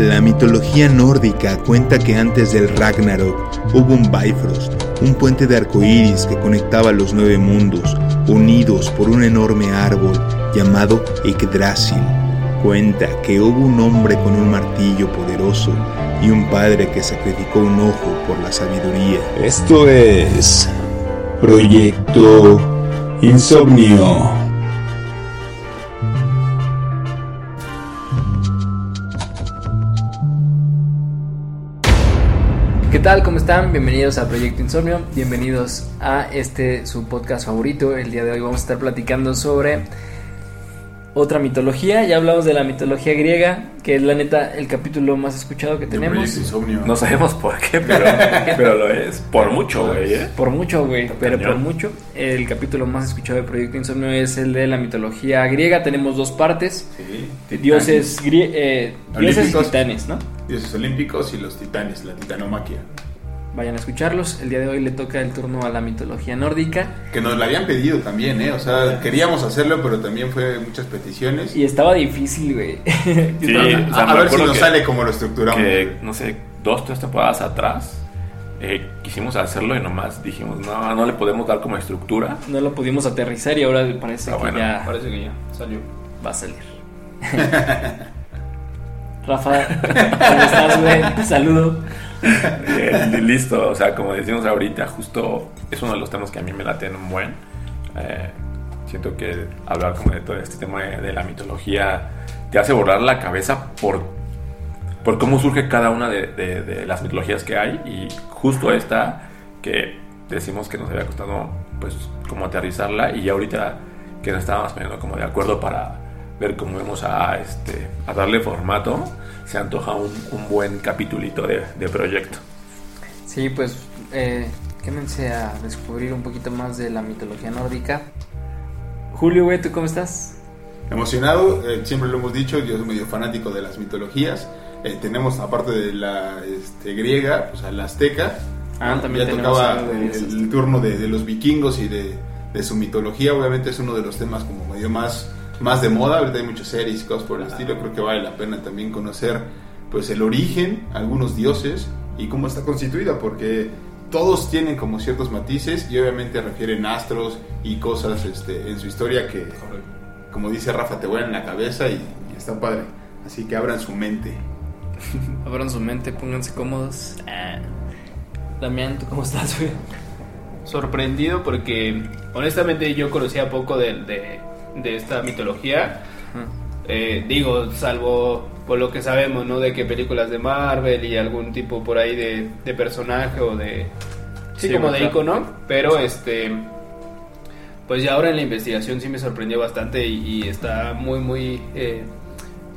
La mitología nórdica cuenta que antes del Ragnarok hubo un Bifrost, un puente de arcoíris que conectaba los nueve mundos, unidos por un enorme árbol llamado Yggdrasil. Cuenta que hubo un hombre con un martillo poderoso y un padre que sacrificó un ojo por la sabiduría. Esto es Proyecto Insomnio. Tal? ¿Cómo están? Bienvenidos a Proyecto Insomnio, bienvenidos a este su podcast favorito. El día de hoy vamos a estar platicando sobre otra mitología. Ya hablamos de la mitología griega, que es la neta el capítulo más escuchado que tenemos. No sabemos por qué, pero, pero lo es. Por mucho, güey. ¿eh? Por mucho, güey, pero por mucho. El capítulo más escuchado de Proyecto Insomnio es el de la mitología griega. Tenemos dos partes. Sí. Dioses, grie- eh, dioses titanes, ¿no? Dioses olímpicos y los titanes, la titanomaquia. Vayan a escucharlos. El día de hoy le toca el turno a la mitología nórdica. Que nos la habían pedido también, ¿eh? O sea, queríamos hacerlo, pero también fue muchas peticiones. Y estaba difícil, güey. Sí, a, o sea, a ver si nos que- sale como lo estructuramos. Que, no sé, dos, tres temporadas atrás eh, quisimos hacerlo y nomás dijimos, no, no le podemos dar como estructura. No lo pudimos aterrizar y ahora parece Ah, que bueno, ya Parece que ya salió. va a salir. Rafa, ¿cómo estás, güey? Saludo. Listo, o sea, como decimos ahorita, justo es uno de los temas que a mí me late un buen. Eh, siento que hablar como de todo este tema de, de la mitología te hace borrar la cabeza por, por cómo surge cada una de, de- de las mitologías que hay y justo esta que decimos que nos había costado pues como aterrizarla y ya ahorita que nos estábamos poniendo como de acuerdo para ver cómo vamos a, este, a darle formato, se antoja un, un buen capitulito de, de proyecto. Sí, pues eh, quédense a descubrir un poquito más de la mitología nórdica. Julio, güey, ¿tú cómo estás? Emocionado, eh, siempre lo hemos dicho, yo soy medio fanático de las mitologías. Eh, tenemos, aparte de la este, griega, pues a la azteca. Ah, ¿no? también ya tocaba el, el turno de, de los vikingos y de, de su mitología. Obviamente es uno de los temas como medio más, más de moda. Ahorita hay muchas series y cosas por el estilo. Creo que vale la pena también conocer pues el origen, algunos dioses y cómo está constituida, porque todos tienen como ciertos matices y obviamente refieren astros y cosas este, en su historia que, como dice Rafa, te vuelan la cabeza y, y está padre. Así que abran su mente. Abran su mente, pónganse cómodos. Ah. Damián, ¿tú cómo estás? Sorprendido porque honestamente yo conocía poco de, de, de esta mitología. Eh, digo, salvo por lo que sabemos, ¿no? De que películas de Marvel y algún tipo por ahí de, de personaje o de... Sí, Sí, como de icono. Pero este... Pues ya ahora en la investigación sí me sorprendió bastante y, y está muy, muy eh,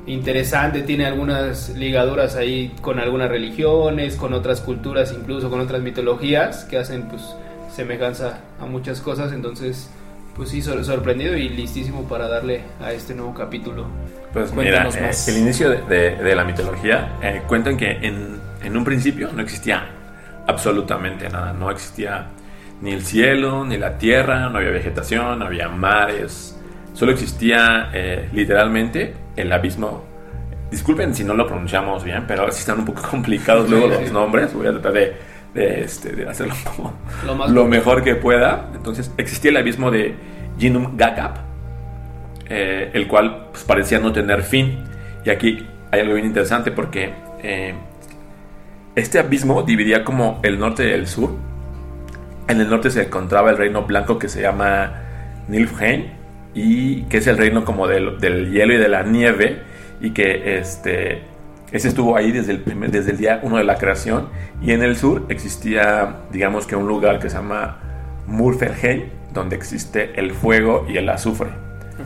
interesante. Tiene algunas ligaduras ahí con algunas religiones, con otras culturas, incluso con otras mitologías que hacen pues semejanza a muchas cosas. Entonces, pues sí, sor- sorprendido y listísimo para darle a este nuevo capítulo. Pues mira, Cuéntanos eh, más. el inicio de, de- de la mitología eh, cuentan que en, en un principio no existía absolutamente nada, no existía ni el cielo, ni la tierra, no había vegetación, no había mares, solo existía eh, literalmente el abismo. Disculpen si no lo pronunciamos bien, pero sí están un poco complicados luego los nombres, voy a tratar de, de, este, de hacerlo como Lo más lo mejor que pueda. Entonces existía el abismo de Jinum Gakap, eh, el cual pues, parecía no tener fin. Y aquí hay algo bien interesante porque eh, este abismo dividía como el norte y el sur. En el norte se encontraba el reino blanco que se llama Nilfheim y que es el reino como del, del hielo y de la nieve y que este ese estuvo ahí desde el primer, desde el día uno de la creación y en el sur existía digamos que un lugar que se llama Murfelheim donde existe el fuego y el azufre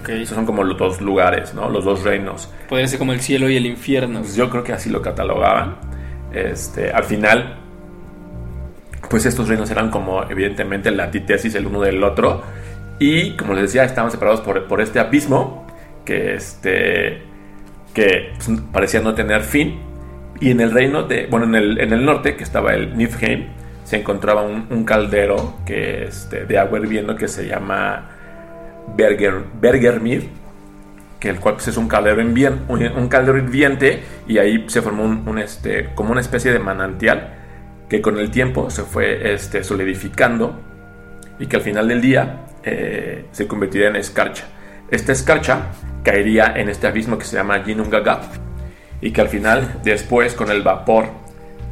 Ok. esos son como los dos lugares no los dos reinos Podría ser como el cielo y el infierno. pues yo creo que así lo catalogaban. Este, al final, pues estos reinos eran como evidentemente la antítesis el uno del otro. Y como les decía, estaban separados por, por este abismo que, este, que parecía no tener fin. Y en el reino de, bueno, en el, en el norte, que estaba el Niflheim, se encontraba un, caldero que, este, de agua hirviendo que se llama Berger, Bergermir. que el cual pues, es un caldero, invien- un, caldero hirviente y ahí se formó un, este, como una especie de manantial que con el tiempo se fue este, solidificando y que al final del día eh, se convertiría en escarcha. Esta escarcha caería en este abismo que se llama Ginnungagap y que al final, después con el vapor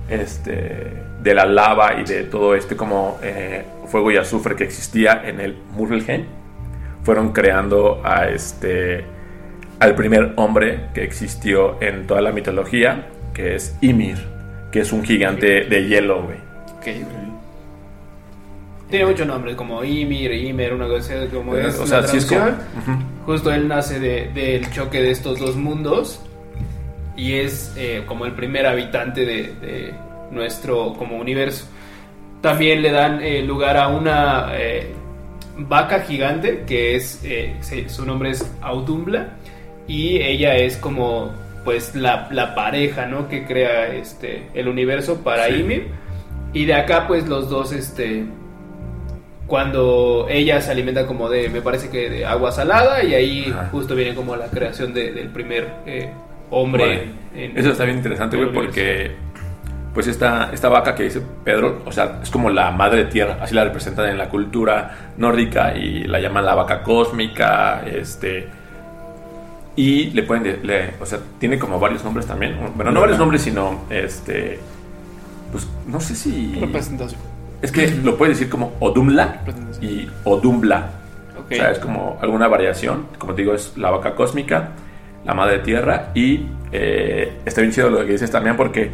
este, de la lava y de todo este como eh, fuego y azufre que existía en el Muspelheim, fueron creando a este al primer hombre que existió en toda la mitología, que es Ymir, que es un gigante de hielo. Tiene muchos nombres, como Ymir, Ymer, una cosa así, como es. o sea, sí es como... Justo él nace de- del choque de estos dos mundos y es eh, como el primer habitante de, de nuestro como universo. También le dan eh, lugar a una eh, vaca gigante que es eh, su nombre es Audumbla y ella es como pues la, la pareja ¿no? que crea este el universo para Sí. Ymir y de acá pues los dos este cuando ella se alimenta como de, me parece que de agua salada y ahí Ajá. justo viene como la creación de- del primer eh, hombre. Vale. en- Eso está bien interesante, güey, porque pues esta, esta vaca que dice Pedro, o sea, es como la madre tierra, así la representan en la cultura nórdica y la llaman la vaca cósmica, este y le pueden, de- le- o sea, tiene como varios nombres también, bueno, no varios nombres, sino este pues no sé si Representación. Es que lo puedes decir como Odumla y Odumbla. Ok. O sea, es como alguna variación. Como te digo, es la vaca cósmica, la madre tierra. Y eh, está bien chido lo que dices también porque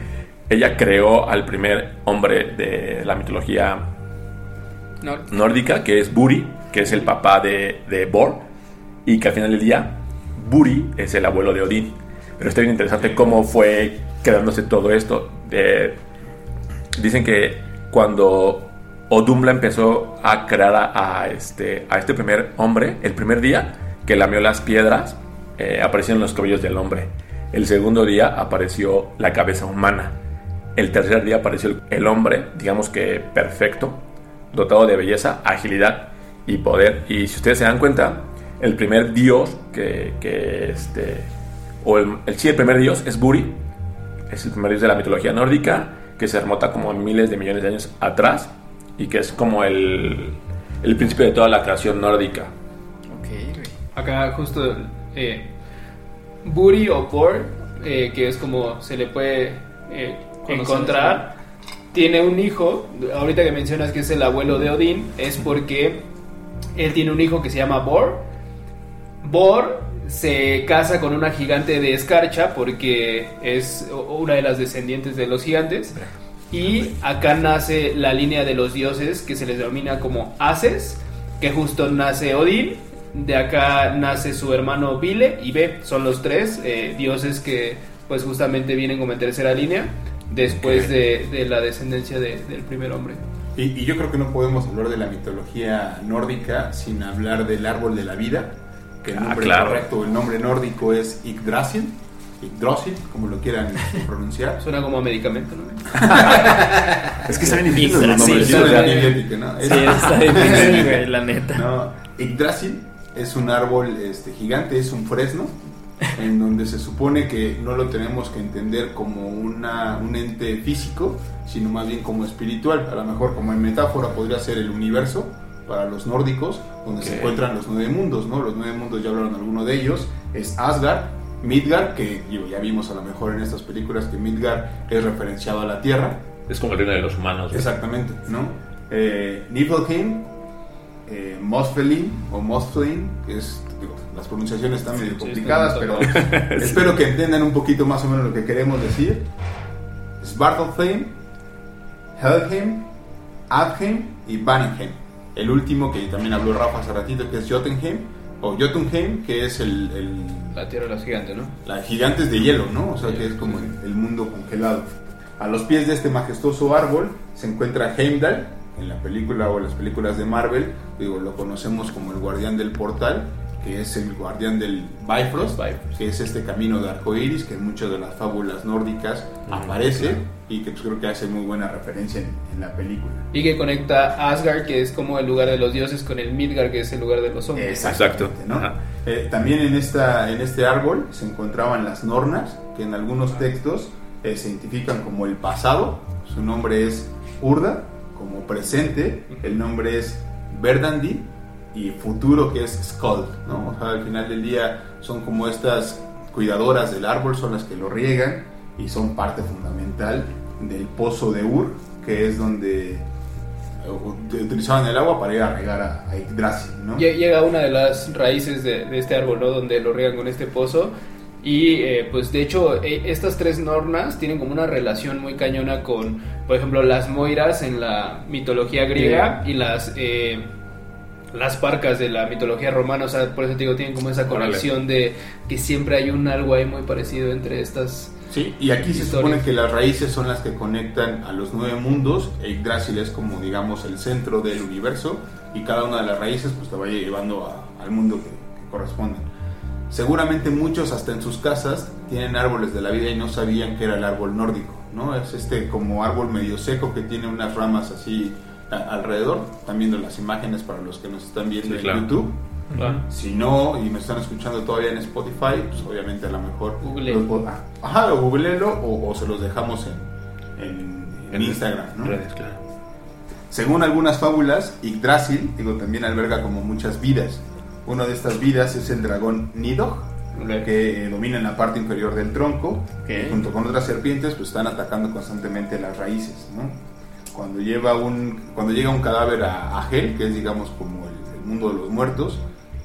ella creó al primer hombre de la mitología nórdica, que es Buri, que es el papá de, de Bor. Y que al final del día, Buri es el abuelo de Odín. Pero está bien interesante cómo fue quedándose todo esto. De- dicen que cuando Odumbla empezó a crear este, a este primer hombre, el primer día que lamió las piedras, eh, aparecieron los cabellos del hombre. El segundo día apareció la cabeza humana. El tercer día apareció el, hombre, digamos que perfecto, dotado de belleza, agilidad y poder. Y si ustedes se dan cuenta, el primer dios que, que este, o el, el, sí, el primer dios es Buri, es el primer dios de la mitología nórdica, que se remonta como miles de millones de años atrás y que es como el, el príncipe de toda la creación nórdica. ok, güey. Acá justo eh, Buri o Bor, eh, que es como se le puede eh, encontrar, tiene un hijo, ahorita que mencionas que es el abuelo de Odín, es porque él tiene un hijo que se llama Bor. Bor se casa con una gigante de escarcha porque es una de las descendientes de los gigantes. Y acá nace la línea de los dioses que se les denomina como Ases, que justo nace Odín. De acá nace su hermano Vile y Be. Son los tres eh, dioses que pues justamente vienen como en tercera línea después de, de la descendencia de- del primer hombre. Y, y yo creo que no podemos hablar de la mitología nórdica sin hablar del árbol de la vida, que el Ah, nombre claro. correcto, el nombre nórdico es Yggdrasil, Yggdrasil, como lo quieran pronunciar. Suena como a medicamento, ¿no? Es que saben difíciles los nombres. Sí, ¿no? Es- Sí, está difícil, güey, la neta. No, Yggdrasil es un árbol este, gigante, es un fresno, en donde se supone que no lo tenemos que entender como una, un ente físico, sino más bien como espiritual. A lo mejor como en metáfora podría ser el universo para los nórdicos, donde se encuentran los nueve mundos, ¿no? Los nueve mundos ya hablaron alguno de ellos, es Asgard, Midgard, que digo, ya vimos a lo mejor en estas películas que Midgard es referenciado a la Tierra, Es como el reino de los humanos. Exactamente, ¿no? Eh, Niflheim, eh, Mosfelin o Mosfelin, que es, digo, las pronunciaciones están medio sí, complicadas, pero espero que entiendan un poquito más o menos lo que queremos decir. Svartalfheim, Helheim, Adheim y Vanheim. El último que también habló Rafa hace ratito, que es Jotunheim, o Jotunheim, que es el, el- La tierra de los gigantes, ¿no? la gigantes de hielo, ¿no? O sea, que es como el, el mundo congelado. A los pies de este majestuoso árbol se encuentra Heimdall, en la película o en las películas de Marvel, digo, lo conocemos como el guardián del portal, que es el guardián del Bifrost, Bifrost. que es este camino de arcoíris que en muchas de las fábulas nórdicas aparece y que pues, creo que hace muy buena referencia en, en la película. Y que conecta Asgard, que es como el lugar de los dioses, con el Midgard, que es el lugar de los hombres. Exactamente, Exacto. ¿no? Eh, también en, esta, en este árbol se encontraban las Nornas, que en algunos textos eh, se identifican como el pasado, su nombre es Urda, como presente, el nombre es Verdandi, y futuro que es Skuld, ¿no? O sea, al final del día son como estas cuidadoras del árbol, son las que lo riegan y son parte fundamental del pozo de Ur, que es donde utilizaban el agua para ir a regar a, a Yggdrasil, ¿no? Lle- Llega una de las raíces de, de este árbol, ¿no? Donde lo riegan con este pozo. Y eh, pues de hecho eh, estas tres nornas tienen como una relación muy cañona con, por ejemplo, las moiras en la mitología griega y las eh, las parcas de la mitología romana. O sea, por eso te digo, tienen como esa Órale. conexión de que siempre hay un algo ahí muy parecido entre estas. Sí, y aquí se supone que las raíces son las que conectan a los nueve mundos, e Yggdrasil es como digamos el centro del universo, y cada una de las raíces pues te va llevando a- al mundo que, que corresponden. Seguramente muchos hasta en sus casas tienen árboles de la vida y no sabían que era el árbol nórdico, ¿no? Es este como árbol medio seco que tiene unas ramas así alrededor. Están viendo las imágenes para los que nos están viendo Sí, en claro. YouTube. Si no, y me están escuchando todavía en Spotify, pues obviamente a lo mejor... Google. los ah, Ajá, o googleenlo o, o se los dejamos en, en- en Instagram, ¿no? Redes, claro. Según algunas fábulas, Yggdrasil, digo, también alberga como muchas vidas. Una de estas vidas es el dragón Nidog, que eh, domina en la parte inferior del tronco, y junto con otras serpientes, pues están atacando constantemente las raíces, ¿no? Cuando, lleva un, cuando llega un cadáver a, a Hel, que es digamos como el, el mundo de los muertos,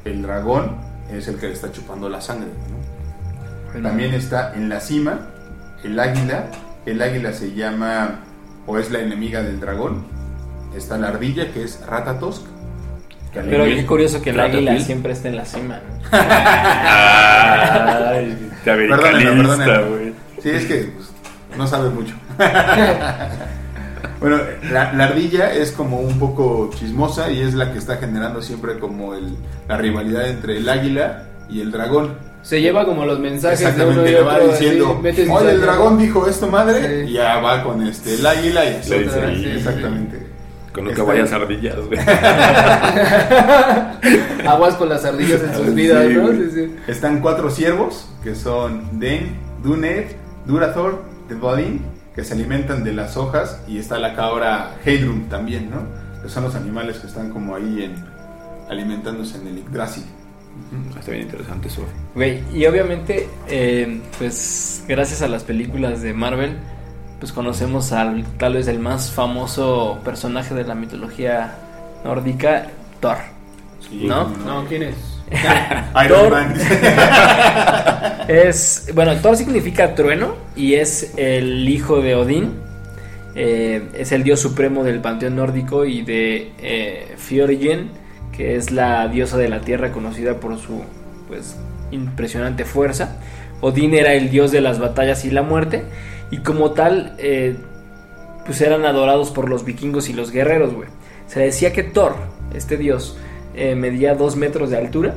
el dragón es el que le está chupando la sangre, ¿no? También está en la cima el águila. El águila se llama o es la enemiga del dragón. Está la ardilla que es Ratatosk. que Pero qué curioso que el Ratatouille. águila siempre está en la cima. ¿no? Ay, te Perdónenme, perdónenme. Sí, es que pues, no sabe mucho. bueno, la, la ardilla es como un poco chismosa y es la que está generando siempre como el, la rivalidad entre el águila y el dragón. Se lleva como los mensajes de uno Exactamente, y le va otro. diciendo, así, oye, el cizaña". dragón dijo esto, madre, Sí. y ya va con este, el águila y así. Sí, sí, sí. exactamente. Con lo que Está vayas bien. ardillas, güey. Aguas con las ardillas en sus vidas, Sí, ¿no? güey. Sí, sí. Están cuatro ciervos, que son Den, Dunet, Durathor, Devodin, que se alimentan de las hojas, y está la cabra Heidrun también, ¿no? Que son los animales que están como ahí en, alimentándose en el Yggdrasil. Está bien interesante eso. Güey, y obviamente, eh, pues gracias a las películas de Marvel, pues conocemos al tal vez el más famoso personaje de la mitología nórdica, Thor. Sí, ¿No? No, ¿quién es? Thor. Es, bueno, Thor significa trueno y es el hijo de Odín. Eh, es el dios supremo del panteón nórdico y de eh, que es la diosa de la tierra conocida por su pues impresionante fuerza. Odín era el dios de las batallas y la muerte y como tal eh, pues eran adorados por los vikingos y los guerreros, güey. Se decía que Thor, este dios, eh, medía dos metros de altura,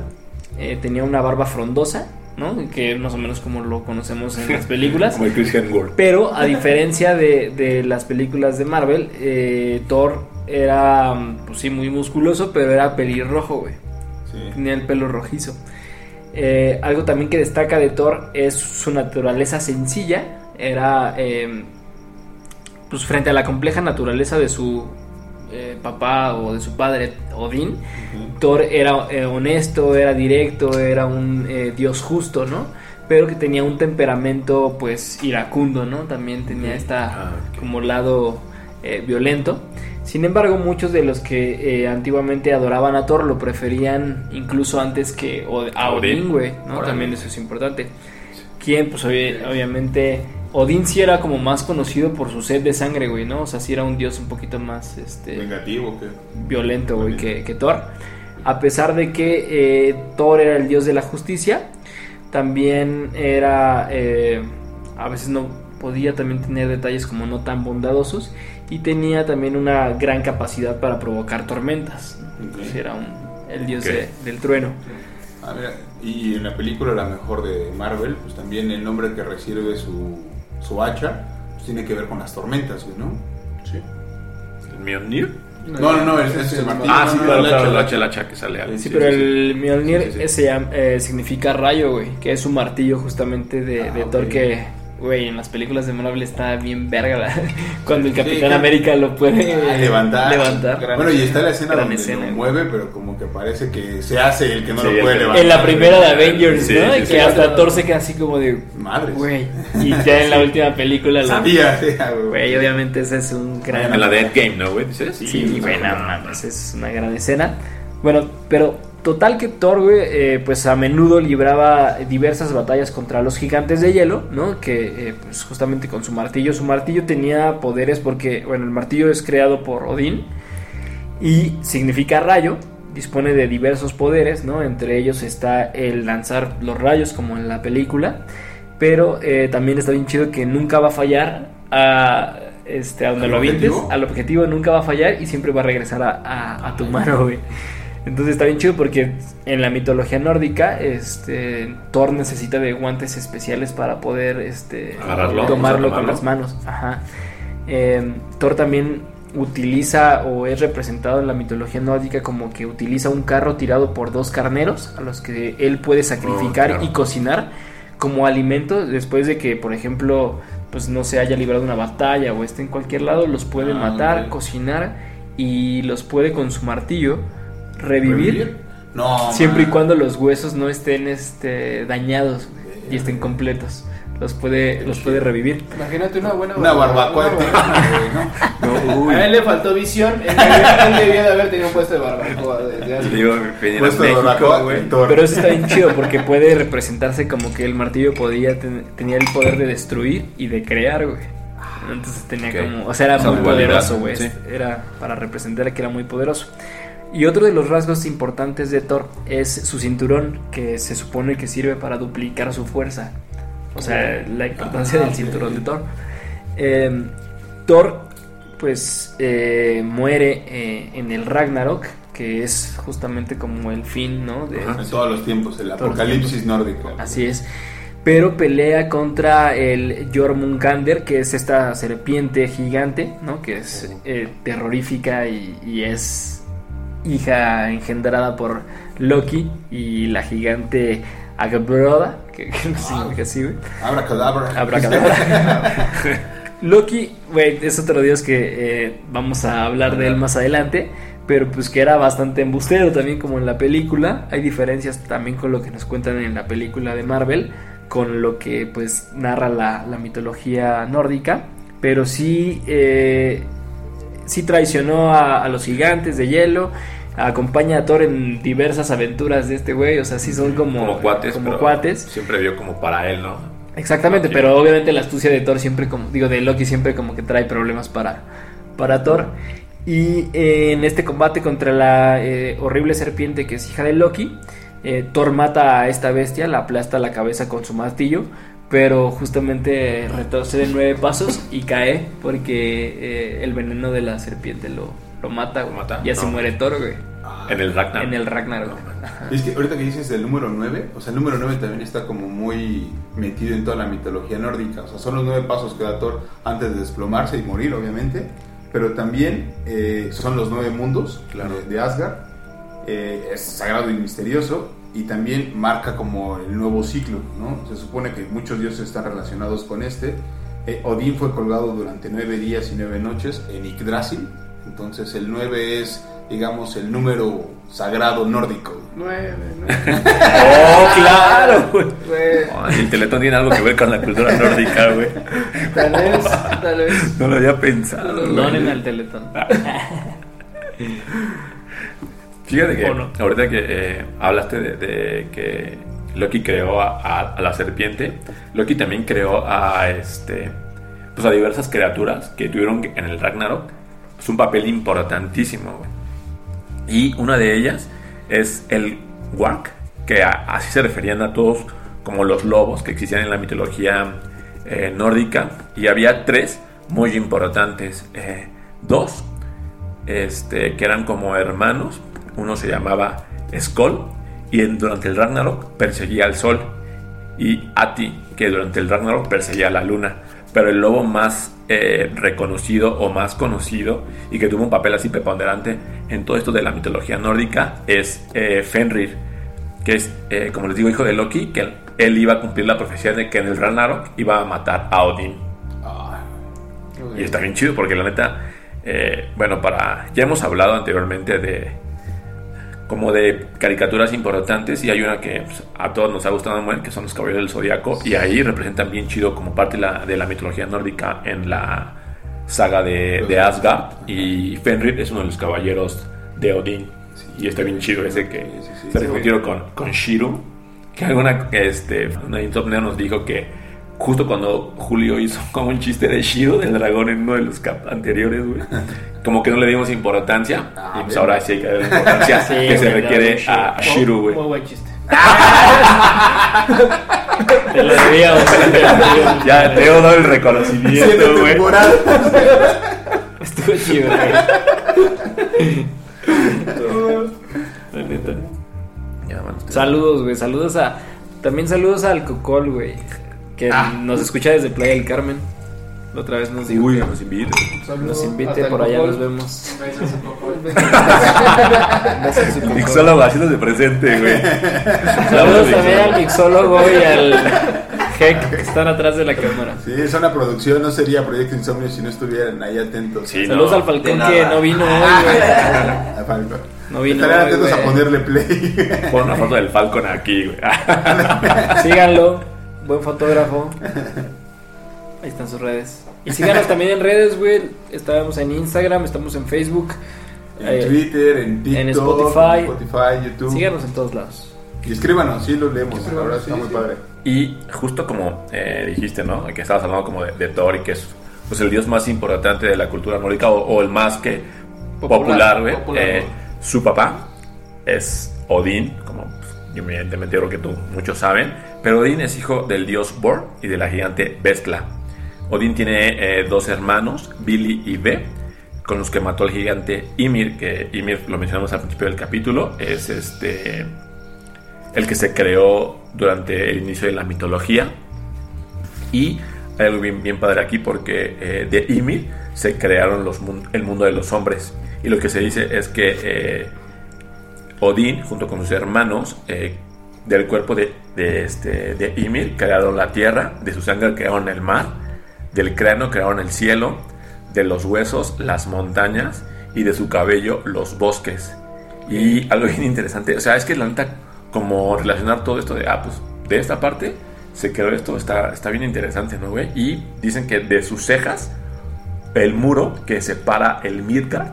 eh, tenía una barba frondosa, ¿no? Que más o menos como lo conocemos en las películas. Como el Chris Hemsworth. Pero a diferencia de, de las películas de Marvel, eh, Thor era, pues sí, muy musculoso, pero era pelirrojo, güey. Sí. Tenía el pelo rojizo. Algo también que destaca de Thor es su naturaleza sencilla. Era, pues frente a la compleja naturaleza de su eh, papá o de su padre, Odín, Thor era eh, honesto, era directo, era un eh, dios justo, ¿no? Pero que tenía un temperamento, pues, iracundo, ¿no? También tenía esta Ah, como lado violento. Sin embargo, muchos de los que eh, antiguamente adoraban a Thor lo preferían incluso antes que Od- a Odín. Güey, ¿no? También eso es importante. Quien, pues, obvi- obviamente, Odín sí era como más conocido por su sed de sangre, güey, ¿no? O sea, sí era un dios un poquito más, este Vengativo, que violento, güey, que, que Thor. A pesar de que eh, Thor era el dios de la justicia, también era. eh, a veces no podía también tener detalles como no tan bondadosos. Y tenía también una gran capacidad para provocar tormentas. Entonces era un- el dios de- del trueno. Ah, mira, y en la película la mejor de Marvel, pues también el nombre que recibe su, su hacha pues, tiene que ver con las tormentas, güey, ¿no? Sí. ¿El Mjolnir? No, no, no, ese es el martillo. Ah, sí, no, claro, el claro, hacha, el el hacha, el que sale algo. Sí, Sí, pero sí, el Mjolnir Sí, sí. ese llama- eh, significa rayo, güey, que es un martillo justamente de, Ah, de ok. Thor que, güey, en las películas de Marvel está bien verga cuando el Sí, Capitán que- América lo puede Ah, levantar. levantar. Bueno, y está la escena donde escena, lo mueve, pero como que parece que se hace el que no Sí, lo puede levantar. En la primera de Avengers, Sí, ¿no? sí, que sí. hasta Thor se queda así como de, Madres. güey. Y ya en la última película, lo- Sabía, sí, güey. güey, obviamente ese es un gran... En la de Endgame, ¿no, güey? Sí, güey, no mames, es una gran escena. Bueno, pero total que Thor, güey, eh, pues a menudo libraba diversas batallas contra los gigantes de hielo, ¿no? Que, eh, pues justamente con su martillo, su martillo tenía poderes porque, bueno, el martillo es creado por Odín y significa rayo, dispone de diversos poderes, ¿no? Entre ellos está el lanzar los rayos, como en la película, pero eh, también está bien chido que nunca va a fallar a, este, a donde ¿Al lo avientes, al objetivo nunca va a fallar y siempre va a regresar a, a- a tu mano, güey. Entonces está bien chido porque en la mitología nórdica, este, Thor necesita de guantes especiales para poder, este, Agarrarlo, tomarlo o sea, con las manos. Ajá. Eh, Thor también utiliza o es representado en la mitología nórdica como que utiliza un carro tirado por dos carneros a los que él puede sacrificar Oh, claro. y cocinar como alimento después de que, por ejemplo, pues no se haya librado una batalla o esté en cualquier lado, los puede Ah, matar, cocinar y los puede con su martillo revivir, No. siempre y cuando los huesos no estén este, dañados y estén completos. Los puede, los puede revivir. Imagínate una buena Una barbacoa una barbacoa. güey, ¿no? A él le faltó visión. Él debía, él debía de haber tenido un puesto de barbacoa desde hace- Digo, venir a Puesto de México, barbacoa, güey. Thor. Pero eso está bien chido porque puede representarse como que el martillo podía ten- tenía el poder de destruir y de crear, güey. Entonces tenía como, o sea, era muy poderoso, güey. sí. Era para representar que era muy poderoso. Y otro de los rasgos importantes de Thor es su cinturón, que se supone que sirve para duplicar su fuerza. O sea, la importancia Ah, del cinturón de Thor. Eh, Thor, pues, eh, muere eh, en el Ragnarok, que es justamente como el fin, ¿no? De, Ajá. En todos los tiempos, el apocalipsis nórdico. Así es. Pero pelea contra el Jormungandr, que es esta serpiente gigante, ¿no? Que es eh, terrorífica y, y es hija engendrada por Loki y la gigante Agbroda, que, que no significa así, güey. Abracadabra. Abracadabra. Loki, güey, es otro dios que eh, vamos a hablar de él más adelante, pero pues que era bastante embustero también como en la película. Hay diferencias también con lo que nos cuentan en la película de Marvel, con lo que pues narra la, la mitología nórdica, pero sí, eh, sí traicionó a, a los gigantes de hielo. Acompaña a Thor en diversas aventuras de este güey, o sea, sí son como, Como cuates, como cuates. siempre vio como para él, ¿no? Exactamente, pero obviamente la astucia de Thor siempre como, digo, de Loki siempre como que trae problemas para, para Thor. Y eh, en este combate contra la eh, horrible serpiente que es hija de Loki, eh, Thor mata a esta bestia, la aplasta la cabeza con su martillo, pero justamente retrocede nueve pasos y cae porque eh, el veneno de la serpiente lo, lo mata, güey. Mata, Y así no. muere Thor, güey. En el Ragnar. En el Ragnarok. Es que ahorita que dices del número 9, o sea, el número 9 también está como muy metido en toda la mitología nórdica. O sea, son los nueve pasos que da Thor antes de desplomarse y morir, obviamente. Pero también eh, son los nueve mundos Claro. de, de Asgard. Eh, es sagrado y misterioso. Y también marca como el nuevo ciclo, ¿no? Se supone que muchos dioses están relacionados con este. Eh, Odín fue colgado durante nueve días y nueve noches en Yggdrasil. Entonces el 9 es, digamos, el número sagrado nórdico. Nueve, nueve. ¡Oh, claro, Ay, el teletón tiene algo que ver con la cultura nórdica, güey. Tal vez, tal vez. No lo había pensado. Donen al teletón. Fíjate que ahorita que eh, hablaste de, de que Loki creó a, a- a la serpiente, Loki también creó a este pues a diversas criaturas que tuvieron en el Ragnarok pues, un papel importantísimo. güey. Y una de ellas es el Warg, que a- así se referían a todos como los lobos que existían en la mitología eh, nórdica. Y había tres muy importantes. eh, dos este, que eran como hermanos. Uno se llamaba Skoll y en- durante el Ragnarok perseguía al sol. Y Ati, que durante el Ragnarok perseguía a la luna. pero el lobo más eh, reconocido o más conocido y que tuvo un papel así preponderante en todo esto de la mitología nórdica es eh, Fenrir, que es, eh, como les digo, hijo de Loki, que él, iba a cumplir la profecía de que en el Ragnarok iba a matar a Odín. Y está bien chido porque la neta, bueno, para ya hemos hablado anteriormente de como de caricaturas importantes y hay una que pues, a todos nos ha gustado muy que son los Caballeros del Zodiaco y ahí representan bien chido como parte de la, de la mitología nórdica en la saga de, de Asgard y Fenrir es uno de los caballeros de Odín y está bien chido ese que Sí, sí, sí. se repitieron con, con Shiru que alguna este una insomnia nos dijo que justo cuando Julio hizo como un chiste de Shiro del dragón en uno de los cap anteriores, güey. Como que no le dimos importancia. y pues ahora sí hay que darle importancia Sí, que se güey, requiere Shiro. a, a Shiro, güey. Muy buen chiste. Te lo lo debíamos. Ya te he dado el reconocimiento, güey. Estuvo chido, güey. La neta. Ya, ustedes- Saludos, güey. Saludos a. También saludos al Cocol, güey. Que Ah. nos escucha desde Playa del Carmen. La otra vez nos dijo Uy, que nos invita. nos invite, por allá nos vemos. Mixólogo haciéndose presente, güey. Saludos también al mixólogo y al Heck que están atrás de la cámara. Sí, es una producción, no sería Proyecto Insomnio si no estuvieran ahí atentos. Sí, Saludos no, al Falcón que no vino hoy, güey. A Falco. No vino Estarán hoy, atentos a güey. ponerle play. Pon una foto del Falcon aquí, güey. Síganlo, buen fotógrafo. Ahí están sus redes. Y síganos también en redes, güey. Estamos en Instagram, estamos en Facebook. En Eh, Twitter, en TikTok, en Spotify. en Spotify, YouTube. Síganos en todos lados. Y escríbanos, sí lo leemos. Escríbanos, Ahora está sí, muy sí. padre. Y justo como eh, dijiste, ¿no? Que estabas hablando como de, de Thor y que es pues, el dios más importante de la cultura nórdica o, o el más que Popular, güey. popular, Eh, su papá es Odín, como pues, yo evidentemente creo que tú, muchos saben, pero Odín es hijo del dios Bor y de la gigante Bestla. Odín tiene eh, dos hermanos, Billy y Ve, con los que mató al gigante Ymir, que Ymir lo mencionamos al principio del capítulo, es este el que se creó durante el inicio de la mitología. Y hay algo bien, padre aquí porque eh, de Ymir se crearon el mundo de los hombres. Y lo que se dice es que eh, Odín, junto con sus hermanos, del cuerpo de, de, este, de Ymir, crearon la tierra, de su sangre crearon el mar, del cráneo crearon el cielo, de los huesos las montañas y de su cabello los bosques. Y algo bien interesante, o sea, es que la neta, como relacionar todo esto de, ah, pues de esta parte se creó esto, está, está bien interesante, ¿no, güey? Y dicen que de sus cejas, el muro que separa el Midgard,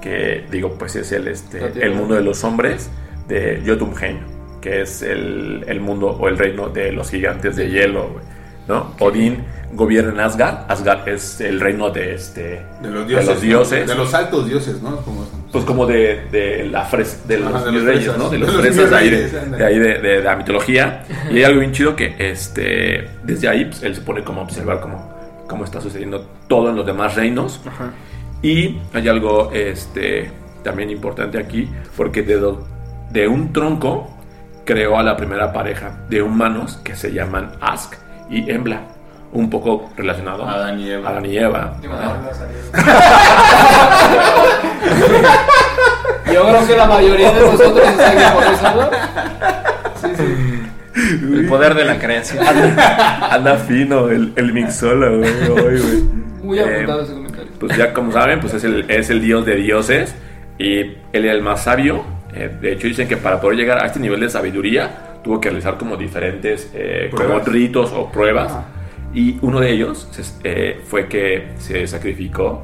que digo, pues es el, este, el mundo de los hombres, de Jotunheim, que es el, el mundo o el reino de los gigantes de hielo, güey, ¿no? Odín gobierna en Asgard, Asgard es el reino de este De los dioses. de los dioses. De los altos dioses, ¿no? Como pues como de, de la de los, Ajá, de los reyes. ¿no? De los fresas de ahí, de, ahí de la mitología. Y hay algo bien chido que este desde ahí pues, él se pone como a observar cómo, cómo está sucediendo todo en los demás reinos. Ajá. Y hay algo este también importante aquí, porque de, do- de un tronco creó a la primera pareja de humanos que se llaman Ask y Embla. Un poco relacionado Adán y Eva. Adán y Eva. Yo creo que la mayoría de nosotros está por eso, ¿no? Sí, sí. El poder de la creación. Anda, anda fino el, el mixólogo, güey. güey. Muy Eh, apuntado ese comentario. Pues ya como saben, pues es el, es el dios de dioses y él era el más sabio. Eh, de hecho dicen que para poder llegar a este nivel de sabiduría tuvo que realizar como diferentes eh, como ritos o pruebas. Y uno de ellos eh, fue que se sacrificó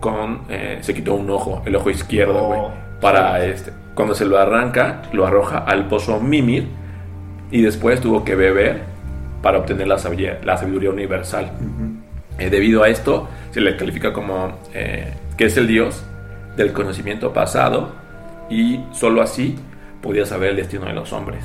con... eh, se quitó un ojo, el ojo izquierdo, Oh. güey. Para este... Cuando se lo arranca, lo arroja al pozo Mimir y después tuvo que beber para obtener la sabiduría, la sabiduría universal. Eh, debido a esto, se le califica como eh, que es el dios del conocimiento pasado y solo así podía saber el destino de los hombres.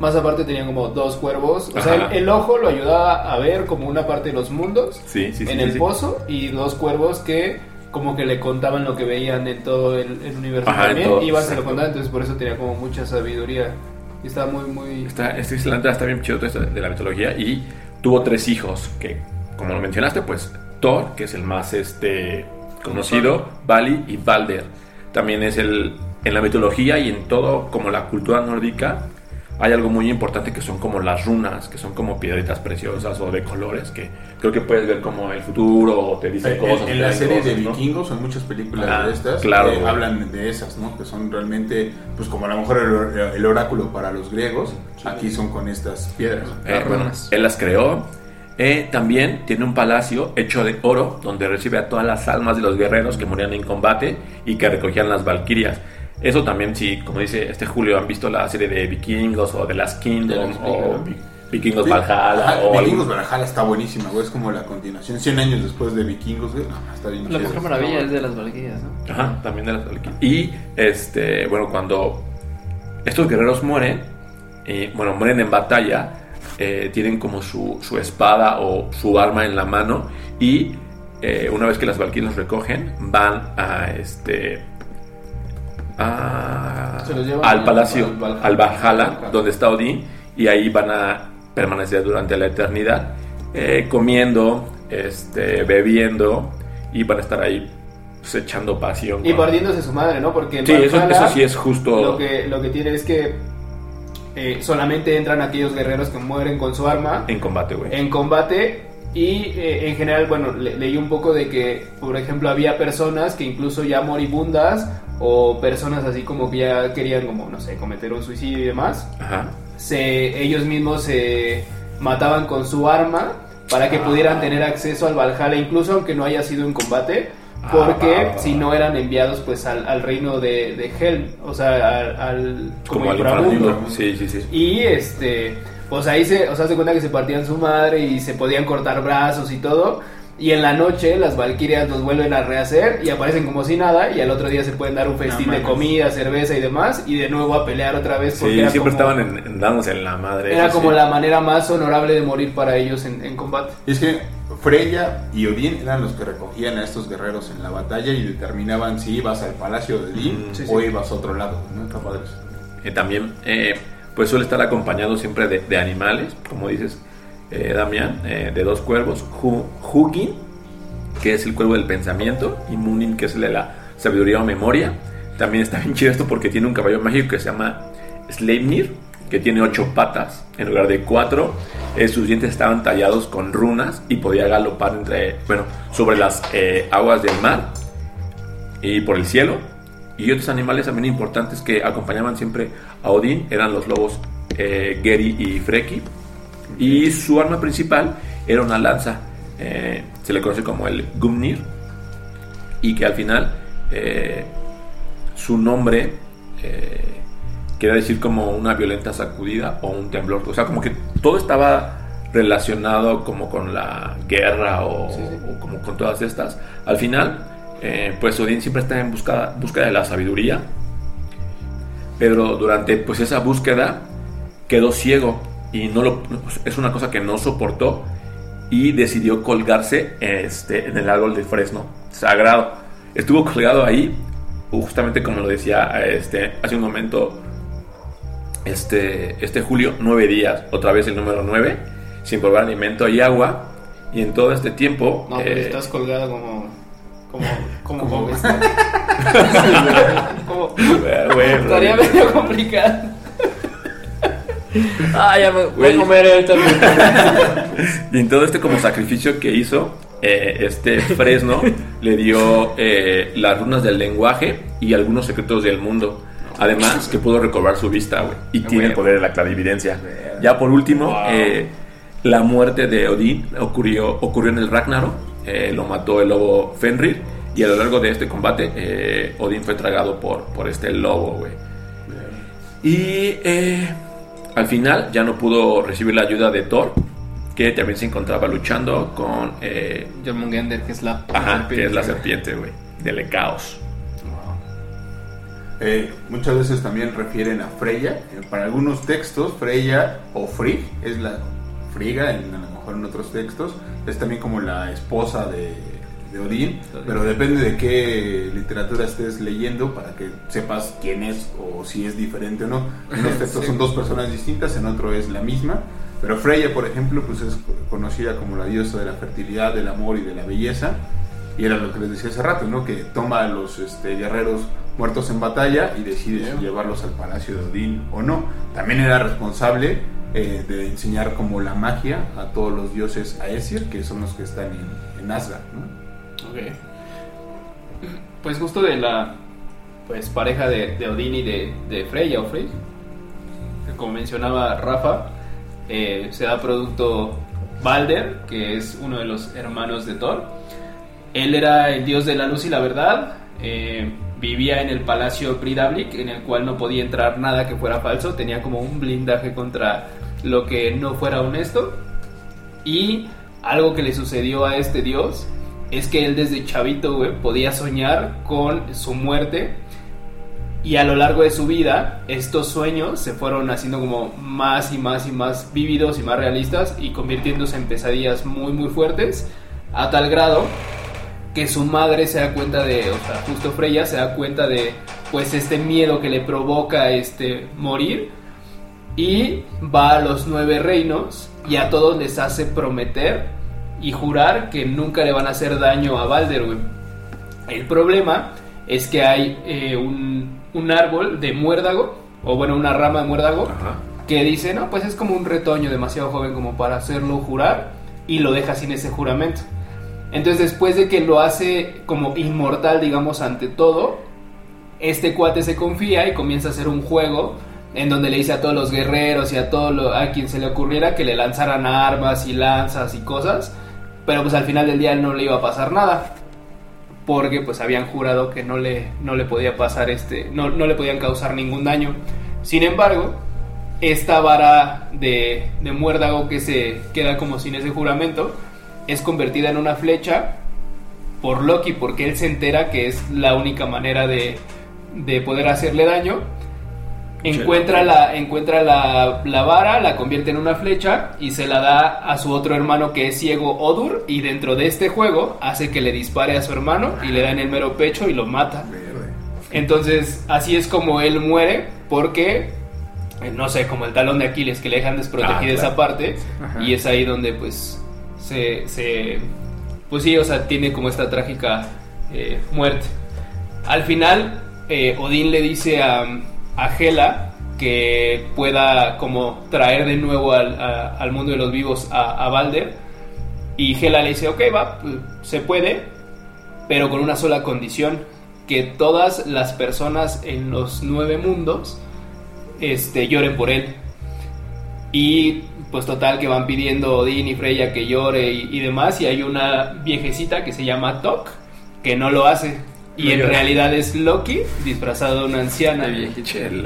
Más aparte tenían como dos cuervos. O sea, el, el ojo lo ayudaba a ver como una parte de los mundos Sí, sí, sí. en sí, el pozo y dos cuervos que como que le contaban lo que veían en todo el, el universo Ajá, también. todo, Iban, se lo contaban, entonces por eso tenía como mucha sabiduría. Y estaba muy, muy... Está, este, la neta está bien chido todo esto de la mitología y tuvo tres hijos, que como lo mencionaste, pues Thor, que es el más este, conocido, Vali y Balder. También es el, en la mitología y en todo, como la cultura nórdica, hay algo muy importante que son como las runas, que son como piedritas preciosas o de colores, que creo que puedes ver como el futuro o te dicen En, cosas. en la te serie dicen de cosas, ¿no? vikingos son muchas películas Ah, de estas claro, que güey. hablan de esas, ¿no? Que son realmente, pues como a lo mejor el, el oráculo para los griegos, aquí son con estas piedras. Eh, bueno, runas. él las creó. Eh, también tiene un palacio hecho de oro donde recibe a todas las almas de los guerreros que morían en combate y que recogían las valquirias. Eso también, si, como dice este Julio, han visto la serie de Vikingos o de las Kingdom De o Vikingos. Vi- Vikingos. Valhalla Ajá, o Vikingos algún- Valhalla está buenísima, güey. Es como la continuación, 100 años después de Vikingos, güey. No, está bien La. Mujer Maravilla es de las Valquirias, ¿no? Ajá, también de las Valquirias. Y, este, bueno, cuando estos guerreros mueren, eh, bueno, mueren en batalla, eh, tienen como su, su espada o su arma en la mano y eh, una vez que las Valquirias los recogen, van a este... a- al al- palacio, al Valhalla. al Valhalla, Valhalla. donde está Odín, y ahí van a permanecer durante la eternidad, eh, comiendo, este, bebiendo, y van a estar ahí pues, echando pasión. Y partiéndose su madre, ¿no? Porque Sí, eso, eso sí es justo. Lo que, lo que tiene es que eh, solamente entran aquellos guerreros que mueren con su arma en combate, güey. en combate. Y eh, en general, bueno, le- leí un poco de que, por ejemplo, había personas que incluso ya moribundas o personas así como que ya querían, como, no sé, cometer un suicidio y demás, Ajá. se, ellos mismos se mataban con su arma para que pudieran tener acceso al Valhalla, incluso aunque no haya sido en combate, Ah, porque va, va. si no eran enviados pues al, al reino de, de Helm, o sea, al, al- Como inframundo. Sí, sí, sí. Y este, pues ahí se, o sea, se cuenta que se partían su madre y se podían cortar brazos y todo. Y en la noche las valquirias los vuelven a rehacer y aparecen como si nada. Y al otro día se pueden dar un festín de comida, cerveza y demás. Y de nuevo a pelear otra vez. porque Sí, era siempre como- estaban en, en- dándose en la madre. Era como sí. la manera más honorable de morir para ellos en, en combate. Y es que Freya y Odín eran los que recogían a estos guerreros en la batalla y determinaban si ibas al palacio de Odín Mm, sí, o sí. ibas a otro lado, ¿no? Está padre. Eh, también, eh, pues suele estar acompañado siempre de, de animales, como dices, eh, Damián, eh, de dos cuervos. Hu- Hugin, que es el cuervo del pensamiento, y Munin, que es el de la sabiduría o memoria. También está bien chido esto porque tiene un caballo mágico que se llama Sleipnir, que tiene ocho patas en lugar de cuatro. Eh, sus dientes estaban tallados con runas y podía galopar entre, bueno, sobre las eh, aguas del mar y por el cielo. Y otros animales también importantes que acompañaban siempre a Odín eran los lobos eh, Geri y Freki. Y su arma principal era una lanza, eh, se le conoce como el Gumnir. Y que al final eh, su nombre eh, quiere decir como una violenta sacudida o un temblor. O sea, como que todo estaba relacionado como con la guerra o, o como con todas estas. Al final, eh, pues Odín siempre está en busca, búsqueda de la sabiduría. Pero durante pues esa búsqueda quedó ciego y no lo, es una cosa que no soportó y decidió colgarse este, en el árbol de fresno sagrado. Estuvo colgado ahí, justamente como lo decía este, hace un momento este, este julio, nueve días, otra vez el número nueve, sin probar alimento y agua. Y en todo este tiempo... No, pero eh, estás colgado como. Como. Como. Como- como- como- güey, Estaría medio complicado. Ah, ya me voy a comer él también. Y en todo este como sacrificio que hizo, eh, este Fresno le dio eh, las runas del lenguaje y algunos secretos del mundo. Además que pudo recobrar su vista, güey. Y tiene el poder de la clarividencia. Ya por último, eh, la muerte de Odín ocurrió, ocurrió en el Ragnarok. Eh, lo mató el lobo Fenrir. Y a lo largo de este combate, eh, Odín fue tragado por, por este lobo, güey. Y eh, al final ya no pudo recibir la ayuda de Thor, que también se encontraba luchando con. eh, Jormungandr, que es la. ajá, que es la serpiente, güey, del caos. Eh, muchas veces también refieren a Freya. Eh, para algunos textos, Freya o Frigg es la Friga, en, a lo mejor en otros textos. Es también como la esposa de, de Odín. Pero depende de qué literatura estés leyendo para que sepas quién es o si es diferente o no. En unos textos son dos personas distintas, en otro es la misma. Pero Freya, por ejemplo, pues es conocida como la diosa de la fertilidad, del amor y de la belleza. Y era lo que les decía hace rato, ¿no? Que toma a los este, guerreros muertos en batalla y decide si llevarlos al palacio de Odín o no. También era responsable eh, de enseñar como la magia a todos los dioses Aesir, que son los que están en, en Asgard, ¿no? Pues justo de la pues pareja de, de y de, Freya o Frey, como mencionaba Rafa, eh, se da producto Balder, que es uno de los hermanos de Thor. Él era el dios de la luz y la verdad. eh, vivía en el palacio Bridablik, en el cual no podía entrar nada que fuera falso. Tenía como un blindaje contra lo que no fuera honesto. Y algo que le sucedió a este dios es que él desde chavito, podía soñar con su muerte. Y a lo largo de su vida, estos sueños se fueron haciendo como más y más y más vívidos y más realistas y convirtiéndose en pesadillas muy muy fuertes, a tal grado que su madre se da cuenta de, o sea, justo Freya se da cuenta de pues este miedo que le provoca este morir y va a los nueve reinos y a todos les hace prometer y jurar que nunca le van a hacer daño a Balder, güey. El problema es que hay eh, un, un árbol de muérdago, o bueno, una rama de muérdago, Ajá. que dice, no, pues es como un retoño demasiado joven como para hacerlo jurar, y lo deja sin ese juramento. Entonces después de que lo hace como inmortal, digamos, ante todo, este cuate se confía y comienza a hacer un juego en donde le dice a todos los guerreros y a todo lo- a quien se le ocurriera que le lanzaran armas y lanzas y cosas, pero pues al final del día no le iba a pasar nada. Porque pues habían jurado que no le, no le podía pasar este, no, no le podían causar ningún daño. Sin embargo, esta vara de, de muérdago que se queda como sin ese juramento es convertida en una flecha por Loki porque él se entera que es la única manera de, de poder hacerle daño. Encuentra, la, encuentra la, la vara, la convierte en una flecha y se la da a su otro hermano que es ciego Odur y dentro de este juego hace que le dispare a su hermano y le da en el mero pecho y lo mata. Entonces así es como él muere porque, eh, no sé, como el talón de Aquiles que le dejan desprotegida Ah, claro. esa parte Ajá. y es ahí donde pues se, se pues sí, o sea, tiene como esta trágica eh, muerte. Al final, eh, Odín le dice a, a Hela que pueda como traer de nuevo al, al mundo de los vivos a, Balder. Y Hela le dice, ok, va, pues, se puede, pero con una sola condición, que todas las personas en los nueve mundos este, lloren por él. Y pues total que van pidiendo Odín y Freya que llore y, y demás. Y hay una viejecita que se llama Tok que no lo hace. Y No en llora. realidad es Loki disfrazado de una anciana.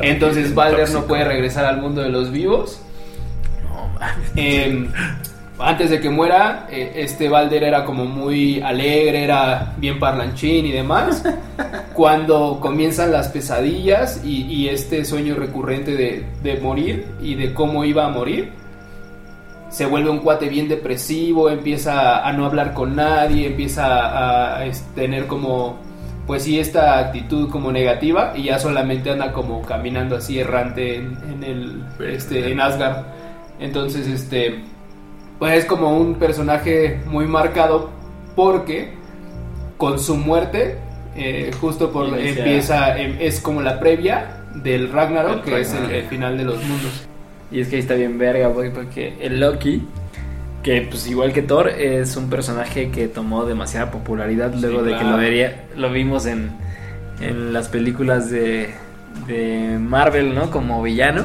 Entonces Balder no puede regresar al mundo de los vivos. Eh, antes de que muera, eh, este Balder era como muy alegre, era bien parlanchín y demás. Cuando comienzan las pesadillas y, y este sueño recurrente de, de morir y de cómo iba a morir, se vuelve un cuate bien depresivo, empieza a no hablar con nadie, empieza a, tener como, pues sí, esta actitud como negativa y ya solamente anda como caminando así errante en, en el, este, en Asgard. Entonces, este, pues es como un personaje muy marcado porque con su muerte, eh, justo por Inicia- empieza, em- es como la previa del Ragnarok, El que es el, el final de los mundos. Y es que ahí está bien verga, güey, porque el Loki, que pues igual que Thor, es un personaje que tomó demasiada popularidad luego de que lo, vería, lo vimos en, en las películas de, de Marvel, ¿no? Como villano.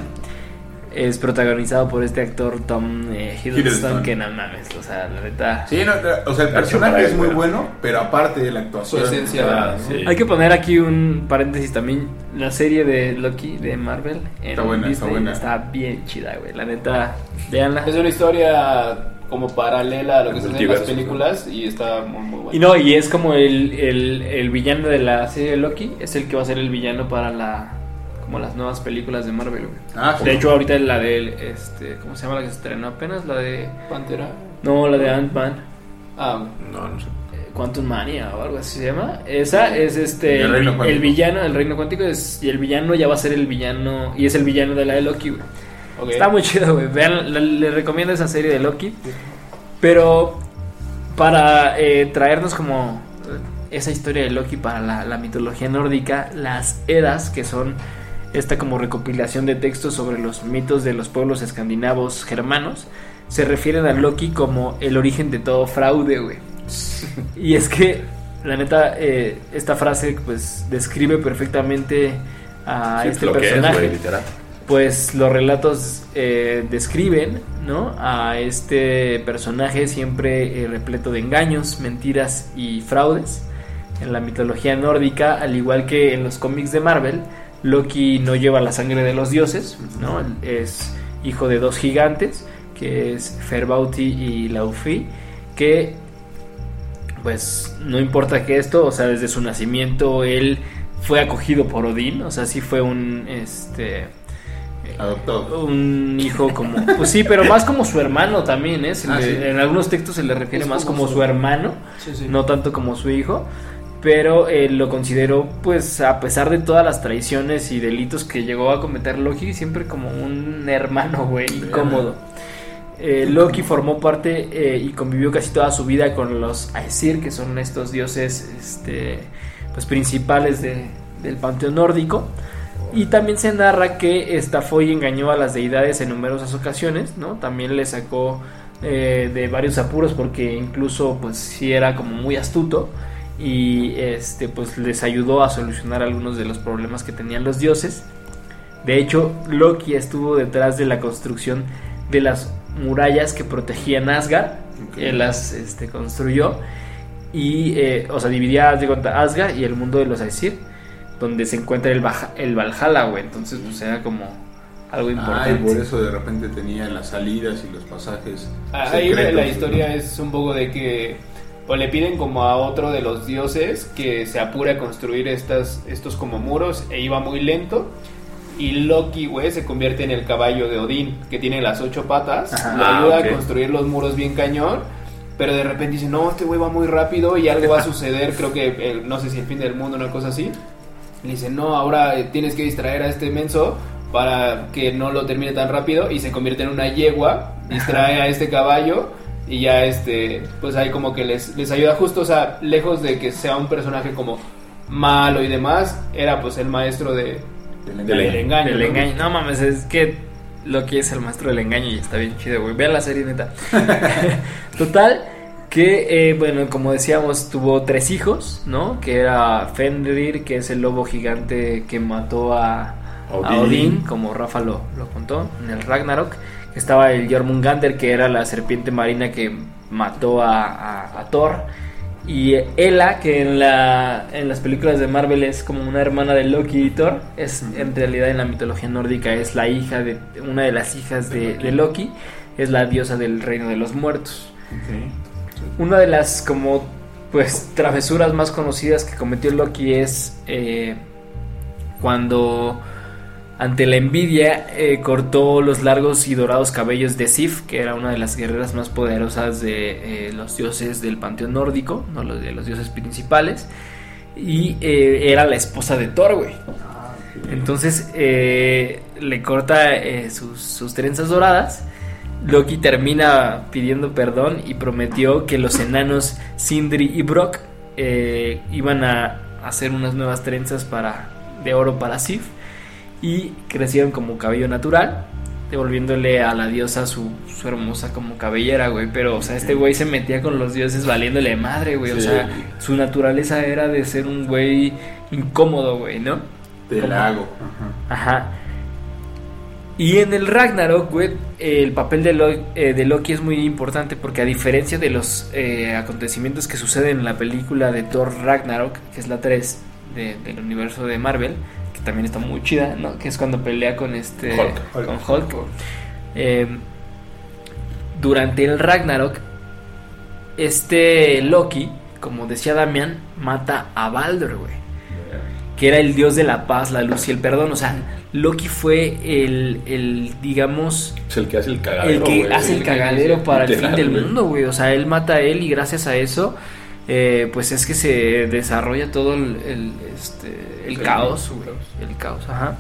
Es protagonizado por este actor Tom eh, Hiddleston, Hiddleston. que no mames, o sea, la neta... Sí, no, o sea, el personaje es muy bueno, pero aparte de la actuación. Su esencia, ¿no? sí. Hay que poner aquí un paréntesis también. La serie de Loki de Marvel en Está buena, está buena. está bien chida, güey. La neta, véanla. Es una historia como paralela a lo que se hace en las películas y está muy, muy buena. Y no, y es como el, el, el villano de la serie de Loki, es el que va a ser el villano para la como las nuevas películas de Marvel, güey. Ah. De hecho, ahorita la de este, ¿cómo se llama la que se estrenó apenas? La de Pantera. no, la de Ant-Man, Ah, No, no sé. eh, Quantum Mania o algo así se llama. Esa es este El villano, el reino cuántico es y el villano ya va a ser el villano y es el villano de la de Loki, güey. Está muy chido, güey. Vean, le, le recomiendo esa serie de Loki. Pero para eh, traernos como esa historia de Loki para la, la mitología nórdica, las Edas, que son esta como recopilación de textos sobre los mitos de los pueblos escandinavos germanos, se refieren a Loki como el origen de todo fraude, güey. Y es que, la neta, eh, esta frase pues describe perfectamente a Sí, este es, personaje güey, literal. Pues los relatos eh, describen ¿no? a este personaje siempre eh, repleto de engaños, mentiras y fraudes. En la mitología nórdica, al igual que en los cómics de Marvel, Loki no lleva la sangre de los dioses, ¿no? es hijo de dos gigantes, que es Ferbauti y Laufey, que pues no importa que esto, o sea, desde su nacimiento él fue acogido por Odín, o sea, sí fue un este Adoptado. un hijo como pues sí pero más como su hermano también ¿eh? Ah, le- sí. en algunos textos se le refiere Es más como como su- su hermano Sí, sí. no tanto como su hijo pero eh, lo consideró pues a pesar de todas las traiciones y delitos que llegó a cometer Loki siempre como un hermano güey incómodo Eh, Loki formó parte eh, y convivió casi toda su vida con los Aesir que son estos dioses este pues principales de- del panteón nórdico y también se narra que estafó y engañó a las deidades en numerosas ocasiones, ¿no? También le sacó eh, de varios apuros porque incluso pues sí era como muy astuto y este pues les ayudó a solucionar algunos de los problemas que tenían los dioses. De hecho, Loki estuvo detrás de la construcción de las murallas que protegían Asgard. Él las este, construyó y, eh, o sea, dividía de cuenta, Asgard y el mundo de los Aesir, donde se encuentra el, Baja- el Valhalla, güey. Entonces, pues era como algo Ah, y importante. por eso de repente tenía las salidas y los pasajes. Ahí la, historia es un poco de que o le piden como a otro de los dioses que se apure a construir estas, estos como muros e iba muy lento. Y Loki, güey, se convierte en el caballo de Odín, que tiene las ocho patas. Ajá. Le Ah, ayuda a construir los muros bien cañón. Pero de repente dice, no, este güey va muy rápido y algo va a suceder. Creo que, el- no sé si el fin del mundo, una cosa así. Le dice, no, ahora eh, tienes que distraer a este menso para que no lo termine tan rápido. Y se convierte en una yegua, distrae a este caballo. Y ya, este, pues ahí como que les, les ayuda justo, o sea, lejos de que sea un personaje como malo y demás, era pues el maestro de, Del del engaño. engaño. Del ¿no? engaño. No mames, es que Loki es el maestro del engaño y está bien chido, güey. Vean la serie, neta. Total, que, eh, bueno, como decíamos, tuvo tres hijos, ¿no? Que era Fenrir, que es el lobo gigante que mató a, a Odín. Odín, como Rafa lo, lo contó en el Ragnarok. Estaba el Jormungandr, que era la serpiente marina que mató a, a- a Thor. Y Ela, que en, la, en las películas de Marvel es como una hermana de Loki y Thor, es en realidad en la mitología nórdica es la hija de una de las hijas de, de Loki, es la diosa del reino de los muertos. Una de las como pues travesuras más conocidas que cometió Loki es eh, cuando ante la envidia eh, cortó los largos y dorados cabellos de Sif, que era una de las guerreras más poderosas de eh, los dioses del panteón nórdico, no los de los dioses principales, y era la esposa de Thor, güey. Entonces le corta sus, sus trenzas doradas. Loki termina pidiendo perdón y prometió que los enanos Sindri y Brock eh, iban a hacer unas nuevas trenzas para, de oro para Sif y crecieron como cabello natural, devolviéndole a la diosa su, su hermosa como cabellera, güey. Pero, o sea, este güey se metía con los dioses valiéndole madre, güey. O sea, su naturaleza era de ser un güey incómodo, güey, ¿no? Del lago. Ajá. Y en el Ragnarok, güey, el papel de, Lo- eh, de Loki es muy importante porque a diferencia de los eh, acontecimientos que suceden en la película de Thor Ragnarok, que es la 3 de- del universo de Marvel, que también está muy chida, ¿no? Que es cuando pelea con este... Hulk. Con Hulk. Eh, durante el Ragnarok, este Loki, como decía Damián, mata a Baldur, güey que era el dios de la paz, la luz y el perdón. O sea, Loki fue el, el digamos, Es el que hace el cagadero. el que hace el cagadero para el fin del mundo, güey. O sea, él mata a él y gracias a eso, eh, pues es que se desarrolla todo el, el, este, el caos. El caos, ajá.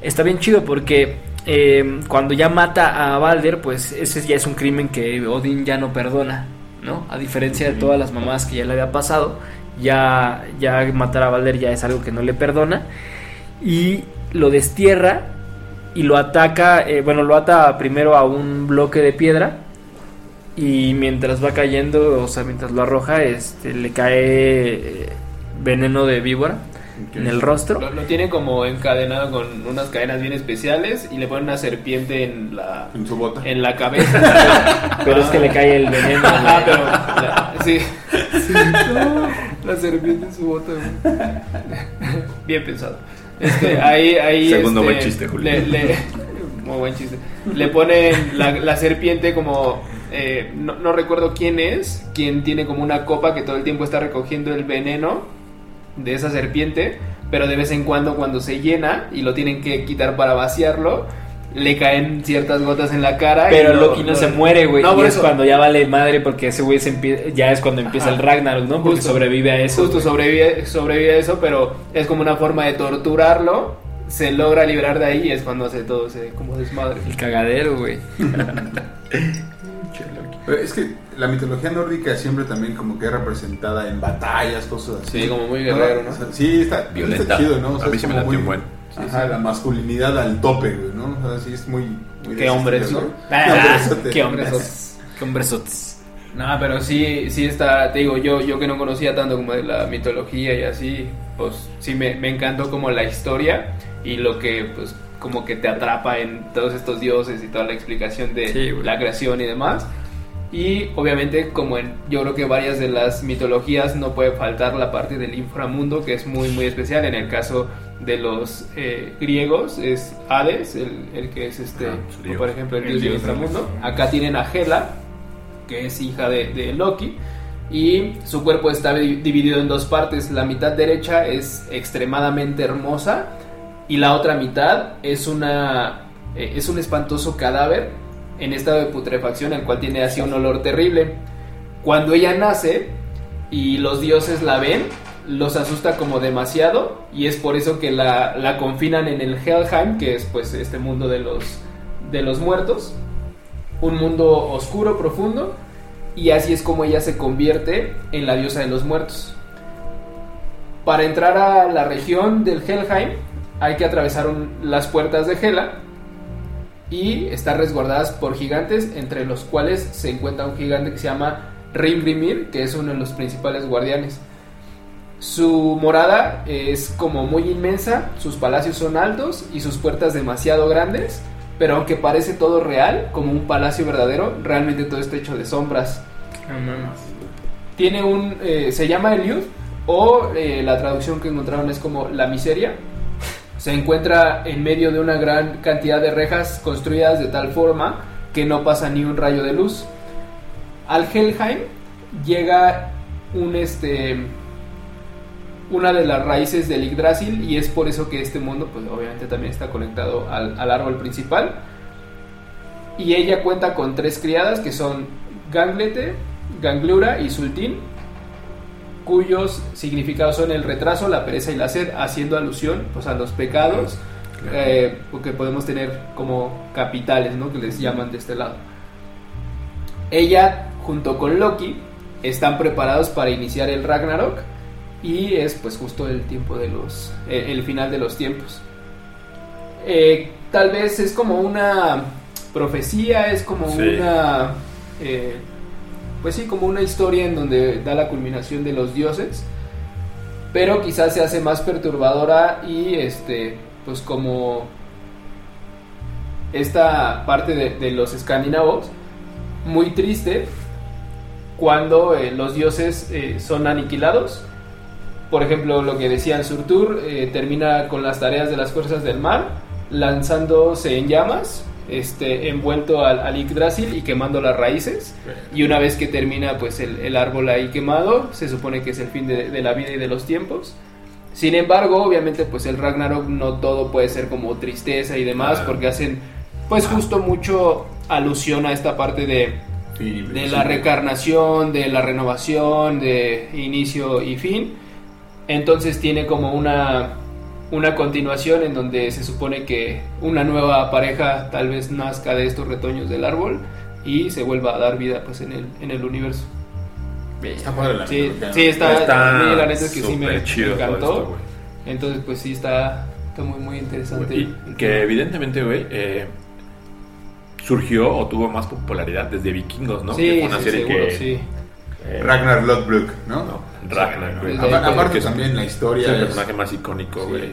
Está bien chido porque eh, cuando ya mata a Balder, pues ese ya es un crimen que Odín ya no perdona, ¿no? A diferencia de todas las mamás que ya le había pasado, ya, ya matar a Balder ya es algo que no le perdona. Y lo destierra y lo ataca, eh, bueno, lo ata primero a un bloque de piedra y mientras va cayendo, o sea, mientras lo arroja, este, le cae eh, veneno de víbora en el rostro. Lo, lo tiene como encadenado con unas cadenas bien especiales y le ponen una serpiente en la, En su bota. en la cabeza. Pero es que le cae el veneno. Ajá, pero la- sí. La serpiente en su bota. Bien pensado. Este, ahí, ahí. Segundo este, buen chiste, Julio. Le, le- muy buen chiste. Le ponen la, la serpiente como. eh, no, no recuerdo quién es. Quien tiene como una copa que todo el tiempo está recogiendo el veneno de esa serpiente. Pero de vez en cuando, cuando se llena y lo tienen que quitar para vaciarlo, le caen ciertas gotas en la cara. y Pero lo- Loki no se muere, güey. No, y por es eso. cuando ya vale madre porque ese güey se ya es cuando empieza Ajá. el Ragnarok, ¿no? Porque Justo. sobrevive a eso. Justo sobrevive, sobrevive a eso, pero es como una forma de torturarlo. Se logra liberar de ahí y es cuando hace todo ese como desmadre. El cagadero, güey. Pero es que la mitología nórdica siempre también como que es representada en batallas, cosas así. Sí, como muy guerrero, ¿no? O sea, sí, está, Violenta. está chido, ¿no? O sea, A mí sí me latió muy- un buen. Ajá, la masculinidad al tope, güey, ¿no? O sea, sí es muy... muy Qué hombres, ¿no? Qué hombresote. Qué hombres. Qué hombresotes. No, pero sí, sí está, te digo, yo, yo que no conocía tanto como de la mitología y así, pues sí me, me encantó como la historia y lo que pues como que te atrapa en todos estos dioses y toda la explicación de Sí, la creación y demás. Y obviamente como en yo creo que varias de las mitologías no puede faltar la parte del inframundo que es muy muy especial. En el caso de los eh, griegos es Hades, el, el que es este, Ah, dios. por ejemplo, el El dios del dios del inframundo. Acá tienen a Hela, que es hija de, de Loki. Y su cuerpo está di- dividido en dos partes. La mitad derecha es extremadamente hermosa y la otra mitad es una eh, es un espantoso cadáver en estado de putrefacción, el cual tiene así un olor terrible. Cuando ella nace y los dioses la ven, los asusta como demasiado y es por eso que la, confinan en el Helheim, que es pues este mundo de los de los muertos, un mundo oscuro, profundo, y así es como ella se convierte en la diosa de los muertos. Para entrar a la región del Helheim hay que atravesar las puertas de Hela y estar resguardadas por gigantes, entre los cuales se encuentra un gigante que se llama Ringrimir, que es uno de los principales guardianes. Su morada es como muy inmensa, sus palacios son altos y sus puertas demasiado grandes, pero aunque parece todo real, como un palacio verdadero, realmente todo está hecho de sombras. Mames. Tiene un. eh, se llama Eliud, o eh, la traducción que encontraron es como la miseria. Se encuentra en medio de una gran cantidad de rejas construidas de tal forma que no pasa ni un rayo de luz. Al Helheim llega este una de las raíces del Yggdrasil y es por eso que este mundo pues obviamente también está conectado al, al árbol principal y ella cuenta con tres criadas que son Ganglete, Ganglura y Sultín cuyos significados son el retraso, la pereza y la sed haciendo alusión pues a los pecados eh, que podemos tener como capitales ¿no? que les llaman de este lado ella junto con Loki están preparados para iniciar el Ragnarok y es pues justo el tiempo de los eh, el final de los tiempos Eh, tal vez es como una profecía es como Sí. una eh, pues sí como una historia en donde da la culminación de los dioses pero quizás se hace más perturbadora y este pues como esta parte de, los escandinavos muy triste cuando eh, los dioses eh, son aniquilados. Por ejemplo, lo que decía Surtur eh, termina con las tareas de las fuerzas del mar, lanzándose en llamas, este, envuelto al, al Yggdrasil y quemando las raíces. Y una vez que termina pues el, el árbol ahí quemado, se supone que es el fin de, de la vida y de los tiempos. Sin embargo, obviamente pues el Ragnarok no todo puede ser como tristeza y demás, porque hacen pues justo mucho alusión a esta parte de, de la reencarnación, de la renovación, de inicio y fin. Entonces tiene como una una continuación en donde se supone que una nueva pareja tal vez nazca de estos retoños del árbol y se vuelva a dar vida pues en el, en el universo. Está padre la Sí, sí, está, Está a mí la neta es que sí me, me encantó. esto. Entonces pues sí está, está muy muy interesante. Y que evidentemente, güey, eh, surgió o tuvo más popularidad desde Vikingos, ¿no? Sí, que fue una sí, serie seguro, que... sí. eh, Ragnar Lodbrok, ¿no? no, Ragnar, güey. Aparte también la Es historia el es- personaje más icónico, güey.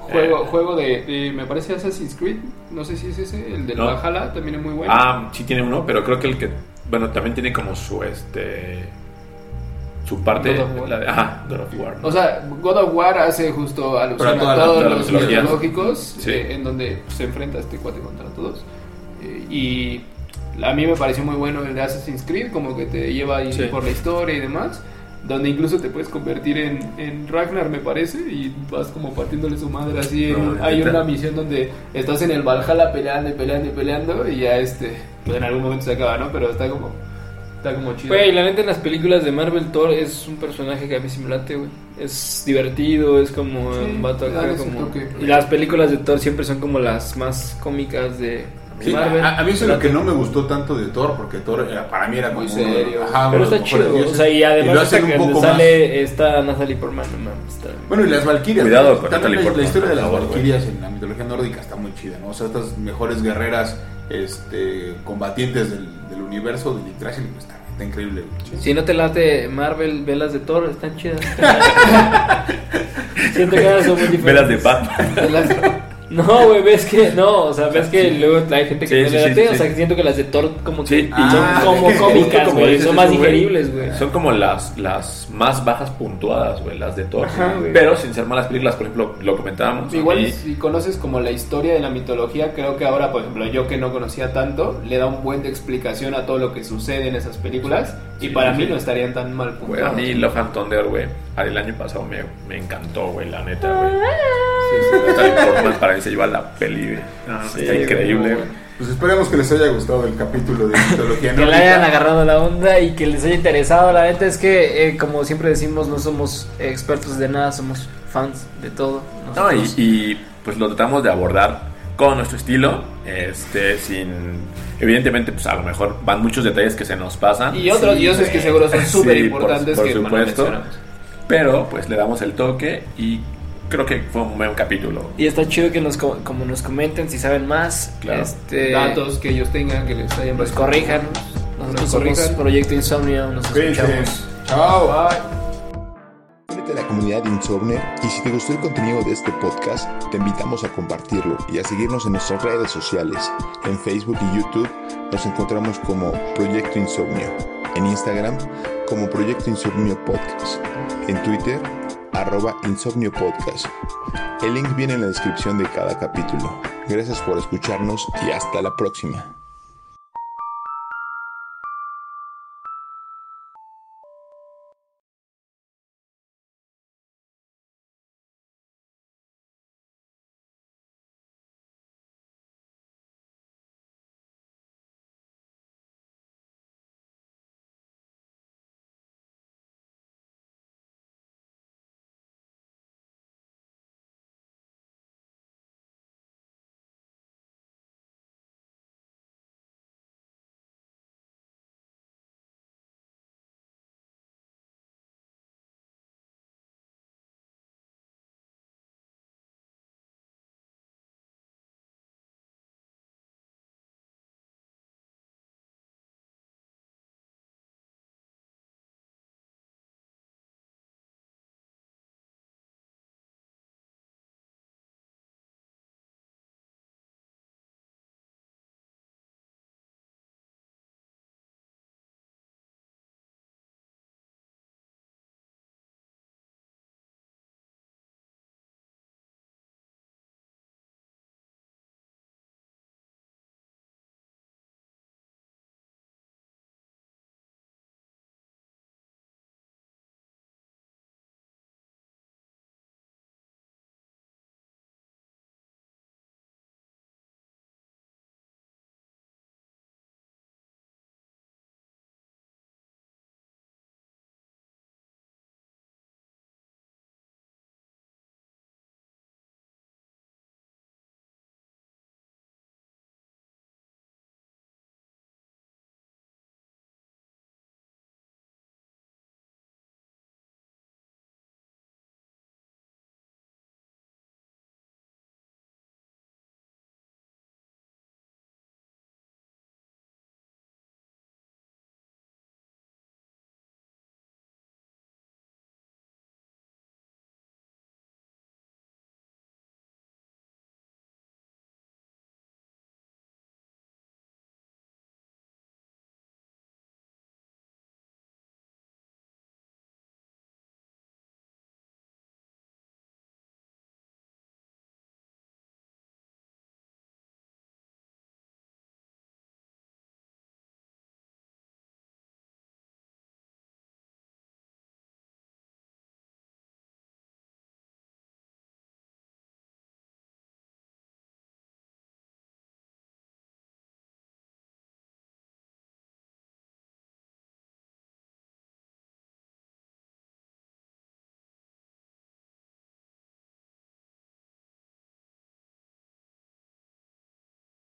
Juego, Eh. juego de, de- me parece Assassin's Creed, no sé si es ese, el del No. Valhalla, también es muy bueno. Ah, sí tiene uno, pero creo que el que... Bueno, también tiene como su, este... Su parte... God of War. la de- ajá, God of War. ¿no? O sea, God of War hace justo alusión a todos la los mitológicos, Sí. eh, en donde se enfrenta este cuate contra todos. Eh, y a mí me pareció muy bueno el de Assassin's Creed, como que te lleva ahí Sí. por la historia y demás. Donde incluso te puedes convertir en, en Ragnar, me parece, y vas como partiéndole su madre así. en- hay neta. una misión donde estás en el Valhalla peleando y peleando y peleando, y ya este, pues en algún momento se acaba, ¿no? Pero está como, está como chido. Güey, la neta en las películas de Marvel Thor es un personaje que a mí sí me late, güey. Es divertido, es como Sí, un vato acá como... Y las películas de Thor siempre son como las más cómicas de Sí, Marvel. a, a mí eso es lo que no me gustó tanto de Thor, porque Thor era- para mí era como Muy serio. ajá, Pero está chido, o sea, y además un poco sale esta Natalie Portman, está... Bueno, y las Valquirias. Cuidado con También Natalie la, historia de las Valquirias en la mitología nórdica está muy chida, ¿no? O sea, estas mejores guerreras este, combatientes del, del universo de Yggdrasil, pues, está, está increíble. Si no te late Marvel, velas de Thor, están chidas. Siento que son muy diferentes. Velas de Batman. Velas- No, güey, ves que, no, o sea, ves que luego hay gente que Sí, no sí, le sí, late, sí, o sea, que siento que las de Thor como que Sí, Ah, son como cómicas, güey, son más digeribles, güey. Son como las, las más bajas puntuadas, güey, las de Thor. Ajá. Pero sin ser malas películas, por ejemplo, lo comentábamos. Igual mí- si conoces como la historia de la mitología, creo que ahora, por ejemplo, yo que no conocía tanto, le da un buen de explicación a todo lo que sucede en esas películas y Sí, para sí. mí no estarían tan mal Güey, a puntuadas. mí Love and Thunder, güey, el año pasado me, me encantó, güey, la neta, güey. Natalie Portman para mí se lleva la peli, güey. No, Sí, está increíble, güey. Pues esperemos que les haya gustado el capítulo de mitología Que le hayan agarrado la onda y que les haya interesado. La neta es que, eh, como siempre decimos, no somos expertos de nada, somos fans de todo. No, y, pues lo tratamos de abordar con nuestro estilo, este, sin... Evidentemente, pues a lo mejor van muchos detalles que se nos pasan. Y otros Sí, dioses que seguro son súper por- importantes por que bueno, supuesto. Pero pues le damos el toque y creo que fue un buen capítulo. Y está chido que nos, co- como nos comenten si saben más. Claro. Este, Datos que ellos tengan, que les hayan Nos corrijan. Nosotros Nos somos corrijan. Proyecto Insomnio. Nos escuchamos. Chao. Únete a la comunidad Insomnio y si te gustó el contenido de este podcast, te invitamos a compartirlo y a seguirnos en nuestras redes sociales. En Facebook y YouTube nos encontramos como Proyecto Insomnio. En Instagram como Proyecto Insomnio Podcast. En Twitter arroba Insomnio Podcast. El link viene en la descripción de cada capítulo. Gracias por escucharnos y hasta la próxima.